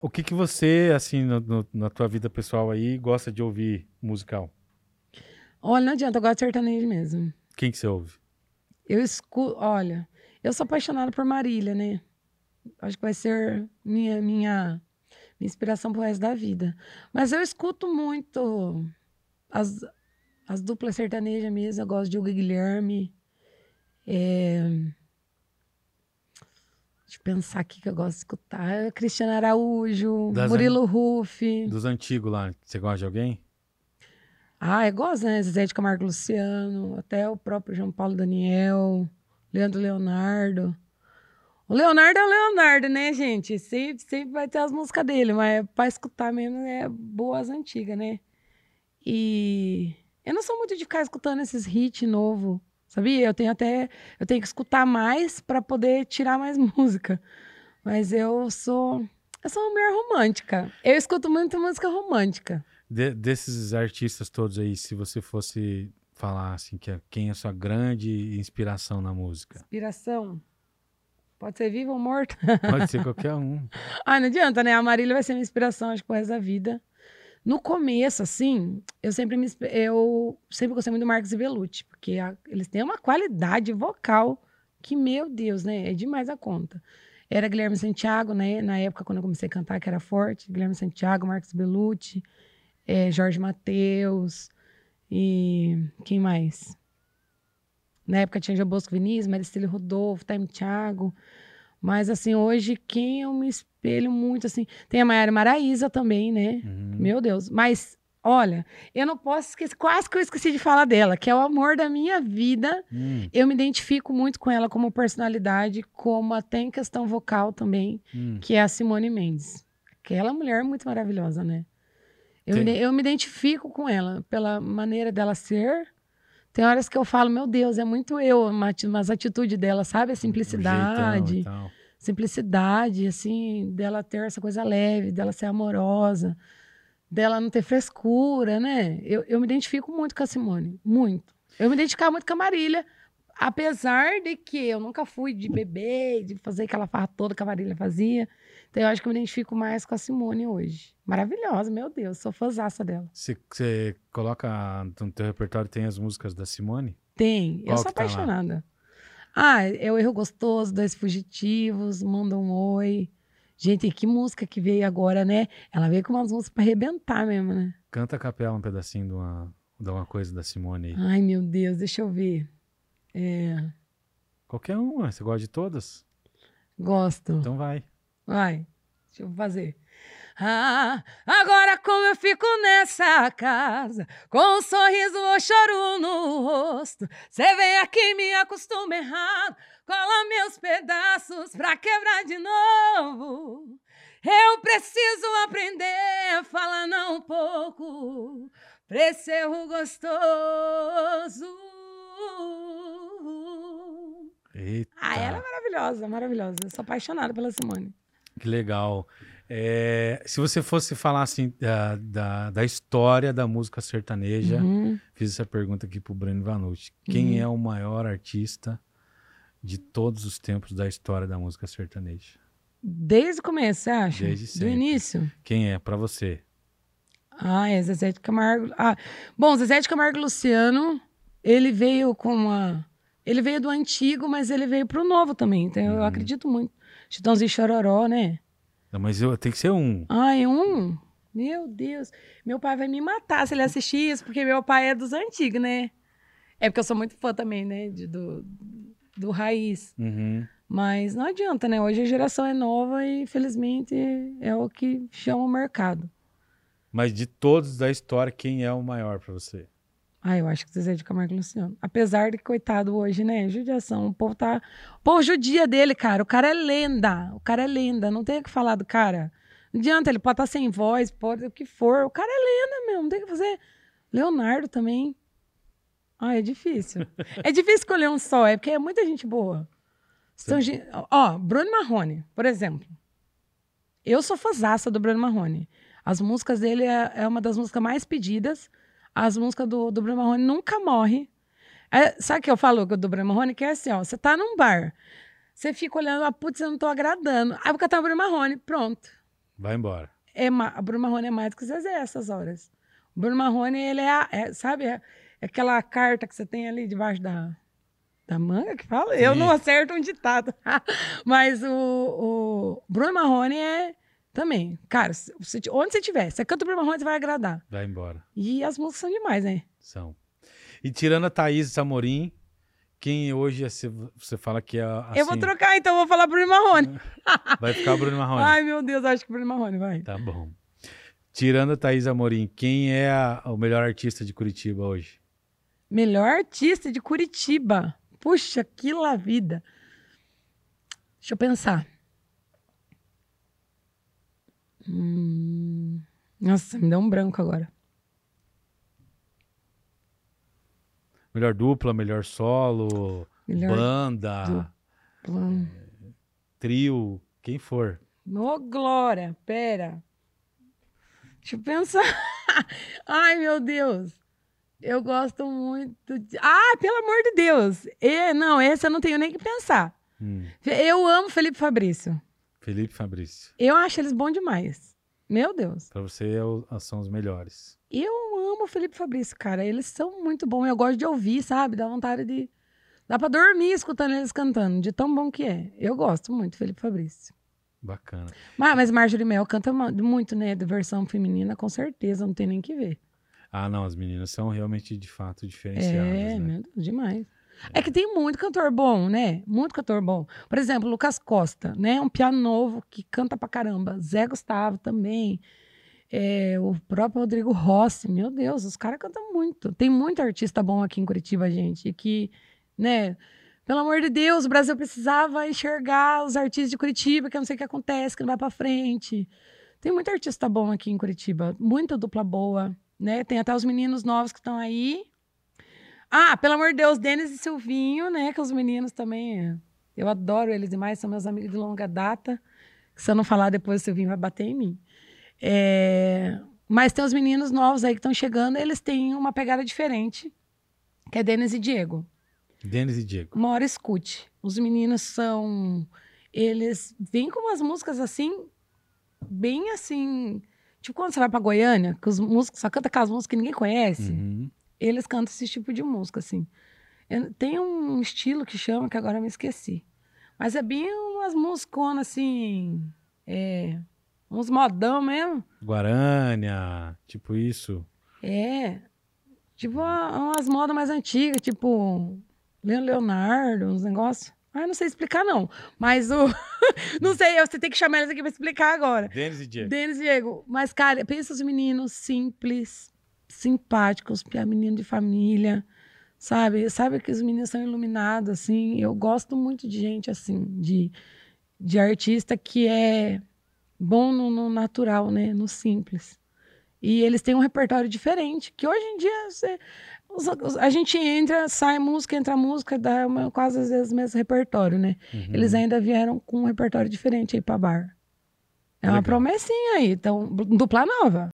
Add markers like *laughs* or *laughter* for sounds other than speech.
O que que você, assim, no- no- na tua vida pessoal aí, gosta de ouvir musical? Olha, não adianta, eu gosto de sertanejo mesmo. Quem que você ouve? Eu escuto, olha, eu sou apaixonada por Marília, né? Acho que vai ser minha, minha, minha inspiração pro resto da vida. Mas eu escuto muito as, as duplas sertanejas mesmo. Eu gosto de Hugo Guilherme. É... Eu pensar aqui que eu gosto de escutar. Cristiano Araújo, Das Murilo Ruff. Dos antigos lá, você gosta de alguém? Ah, eu gosto, né? Zezé de Camargo Luciano, até o próprio João Paulo Daniel, Leandro Leonardo. O Leonardo é o Leonardo, né, gente? Sempre, sempre vai ter as músicas dele, mas pra escutar mesmo é boas antigas, né? E eu não sou muito de ficar escutando esses hits novos, sabia? Eu tenho até. Eu tenho que escutar mais pra poder tirar mais *laughs* música. Mas eu sou. Eu sou uma mulher romântica. Eu escuto muito música romântica. De- desses artistas todos aí, se você fosse falar assim, que é- quem é a sua grande inspiração na música? Inspiração. Pode ser vivo ou morto. Pode ser *laughs* qualquer um. ah, não adianta, né? A Marília vai ser minha inspiração, acho que pro resto da vida. No começo, assim, eu sempre me eu sempre gostei muito do Marcos e Belucci, porque a- eles têm uma qualidade vocal que, meu Deus, né? É demais a conta. Era Guilherme Santiago, né? Na época, quando eu comecei a cantar, que era forte. Guilherme Santiago, Marcos Belucci, eh, Jorge Mateus e quem mais? Na época tinha Jabosco Vinícius, Maricílio Rodolfo, Time Thiago. Mas, assim, hoje, quem eu me espelho muito, assim... Tem a Maiara Maraíza também, né? Uhum. Meu Deus. Mas, olha, eu não posso esquecer... Quase que eu esqueci de falar dela, que é o amor da minha vida. Hum, Eu me identifico muito com ela como personalidade, como até em questão vocal também, hum. que é a Simone Mendes. Aquela mulher muito maravilhosa, né? Eu, eu me identifico com ela pela maneira dela ser. Tem horas que eu falo, meu Deus, é muito eu, uma ati- umas atitudes dela, sabe? A jeitão simplicidade e tal. simplicidade, assim, dela ter essa coisa leve, dela ser amorosa, dela não ter frescura, né? Eu, eu me identifico muito com a Simone, muito. Eu me identificava muito com a Marília, apesar de que eu nunca fui de beber, de fazer aquela farra toda que a Marília fazia. Então eu acho que eu me identifico mais com a Simone hoje. Maravilhosa, meu Deus, sou fãzaça dela. Você, coloca no teu repertório, tem as músicas da Simone? Tem, Qual eu sou tá apaixonada. Ah, é o Erro Gostoso, Dois Fugitivos, Manda um Oi. Gente, que música que veio agora, né? Ela veio com umas músicas pra arrebentar mesmo, né? Canta a capela um pedacinho de uma, de uma coisa da Simone aí. Ai, meu Deus, deixa eu ver. É, Qualquer uma, você gosta de todas? gosto. Então vai. Vai, deixa eu fazer. Ah, agora como eu fico nessa casa, com um sorriso ou choro no rosto. Cê vem aqui me acostuma errado, cola meus pedaços pra quebrar de novo. Eu preciso aprender a falar não um pouco, pra esse erro gostoso. Eita, Ah, ela é maravilhosa, maravilhosa. Eu sou apaixonada pela Simone. que legal. É, se você fosse falar assim da, da, da história da música sertaneja, Uhum. fiz essa pergunta aqui pro Breno Vanucci. Quem Uhum. é o maior artista de todos os tempos da história da música sertaneja? Desde o começo, você acha? Desde Do sempre. início? Quem é pra você? Ah, é Zezé de Camargo. Ah, bom, Zezé de Camargo Luciano, ele veio com uma. Ele veio do antigo, mas ele veio pro novo também. Então eu Uhum. acredito muito. Chitãozinho Chororó, né? Não, mas eu tem que ser um. Ai, um. Meu Deus. Meu pai vai me matar se ele assistir isso, porque meu pai é dos antigos, né? É porque eu sou muito fã também, né? de- do, do raiz. Uhum. Mas não adianta, né? Hoje a geração é nova e, infelizmente, é o que chama o mercado. Mas de todos da história, quem é o maior pra você? Ah, eu acho que Zezé de Camargo e Luciano. Apesar de, coitado, hoje, né? Judiação. O povo tá. O povo judia dele, cara. O cara é lenda. O cara é lenda. Não tem o que falar do cara. Não adianta, ele pode estar sem voz, pode o que for. O cara é lenda mesmo. Não tem o que fazer. Leonardo também. Ah, é difícil. *laughs* é difícil escolher um só, é porque é muita gente boa. São gen- Ó, Bruno Marrone, por exemplo. Eu sou fãzaça do Bruno Marrone. As músicas dele é, é uma das músicas mais pedidas. As músicas do, do Bruno Marrone nunca morre. É, sabe o que eu falo do Bruno Marrone? Que é assim, ó, você tá num bar, você fica olhando, ah, putz, eu não tô agradando. Aí vou cantar o Bruno Marrone, pronto. Vai embora. É, o Bruno Marrone é mais do que o Zezé essas horas. O Bruno Marrone, ele é, a- é, sabe, é, é aquela carta que você tem ali debaixo da, da manga que fala? Eu Sim. não acerto um ditado. *laughs* Mas o, o Bruno Marrone é também. Cara, se onde você estiver, você canta o Bruno Marrone, você vai agradar. Vai embora. E as músicas são demais, né? São. E tirando a Thaís Samorim, quem hoje é, você fala que é assim, Eu vou trocar, então, eu vou falar Bruno Marrone. *laughs* vai ficar Bruno Marrone. Ai, meu Deus, acho que Bruno Marrone vai. Tá bom. Tirando a Thaís Amorim, quem é a- o melhor artista de Curitiba hoje? Melhor artista de Curitiba. Puxa, que la vida. Deixa eu pensar. Hum, Nossa, me deu um branco agora. Melhor dupla, melhor solo, Melhor banda, dupla. trio, quem for. Ô, Glória, pera. Deixa eu pensar. *laughs* Ai, meu Deus. Eu gosto muito de... Ah, pelo amor de Deus. É, não, esse eu não tenho nem que pensar. Hum, Eu amo Felipe Fabrício. Felipe Fabrício. Eu acho eles bons demais. Meu Deus. Pra você é o- são os melhores. Eu amo o Felipe Fabrício, cara. Eles são muito bons. Eu gosto de ouvir, sabe? Dá vontade de. Dá pra dormir escutando eles cantando, de tão bom que é. Eu gosto muito do Felipe Fabrício. Bacana. Mas, mas Marjorie Mel canta muito, né? De versão feminina, com certeza, não tem nem que ver. Ah, não, as meninas são realmente de fato diferenciadas, É, né? Deus, demais. É que tem muito cantor bom, né? Muito cantor bom. Por exemplo, Lucas Costa, né? Um piano novo que canta pra caramba. Zé Gustavo também. É, o próprio Rodrigo Rossi. Meu Deus, os caras cantam muito. Tem muito artista bom aqui em Curitiba, gente. E que, né? Pelo amor de Deus, o Brasil precisava enxergar os artistas de Curitiba, que eu não sei o que acontece, que não vai pra frente. Tem muito artista bom aqui em Curitiba. Muita dupla boa, né? Tem até os meninos novos que estão aí. Ah, pelo amor de Deus, Denis e Silvinho, né? Que os meninos também. é, Eu adoro eles demais, são meus amigos de longa data. Se eu não falar depois, o Silvinho vai bater em mim. É, Mas tem os meninos novos aí que estão chegando, eles têm uma pegada diferente, que é Denis e Diego. Denis e Diego. Uma hora escute. Os meninos são. Eles vêm com umas músicas assim, bem assim. Tipo quando você vai pra Goiânia, que os músicos só canta aquelas músicas que ninguém conhece Uhum. Eles cantam esse tipo de música, assim. Tem um estilo que chama, que agora eu me esqueci. Mas é bem umas musiconas, assim, é, uns modão mesmo. Guarânia, tipo isso. É, tipo umas modas mais antigas, tipo Leon Leonardo, uns negócios. Ah, não sei explicar, não. Mas o... *laughs* não sei, você tem que chamar eles aqui pra explicar agora. Denis e Diego. Denis e Diego. Mas, cara, pensa os meninos simples, simpáticos, pia- menino de família, sabe? Sabe que os meninos são iluminados, assim. Eu gosto muito de gente, assim, de, de artista que é bom no, no natural, né? No simples. E eles têm um repertório diferente, que hoje em dia você- a gente entra, sai música, entra música, dá uma- quase às vezes o mesmo repertório, né? Uhum. Eles ainda vieram com um repertório diferente aí pra bar. É uma Legal. promessinha aí. Então, dupla nova.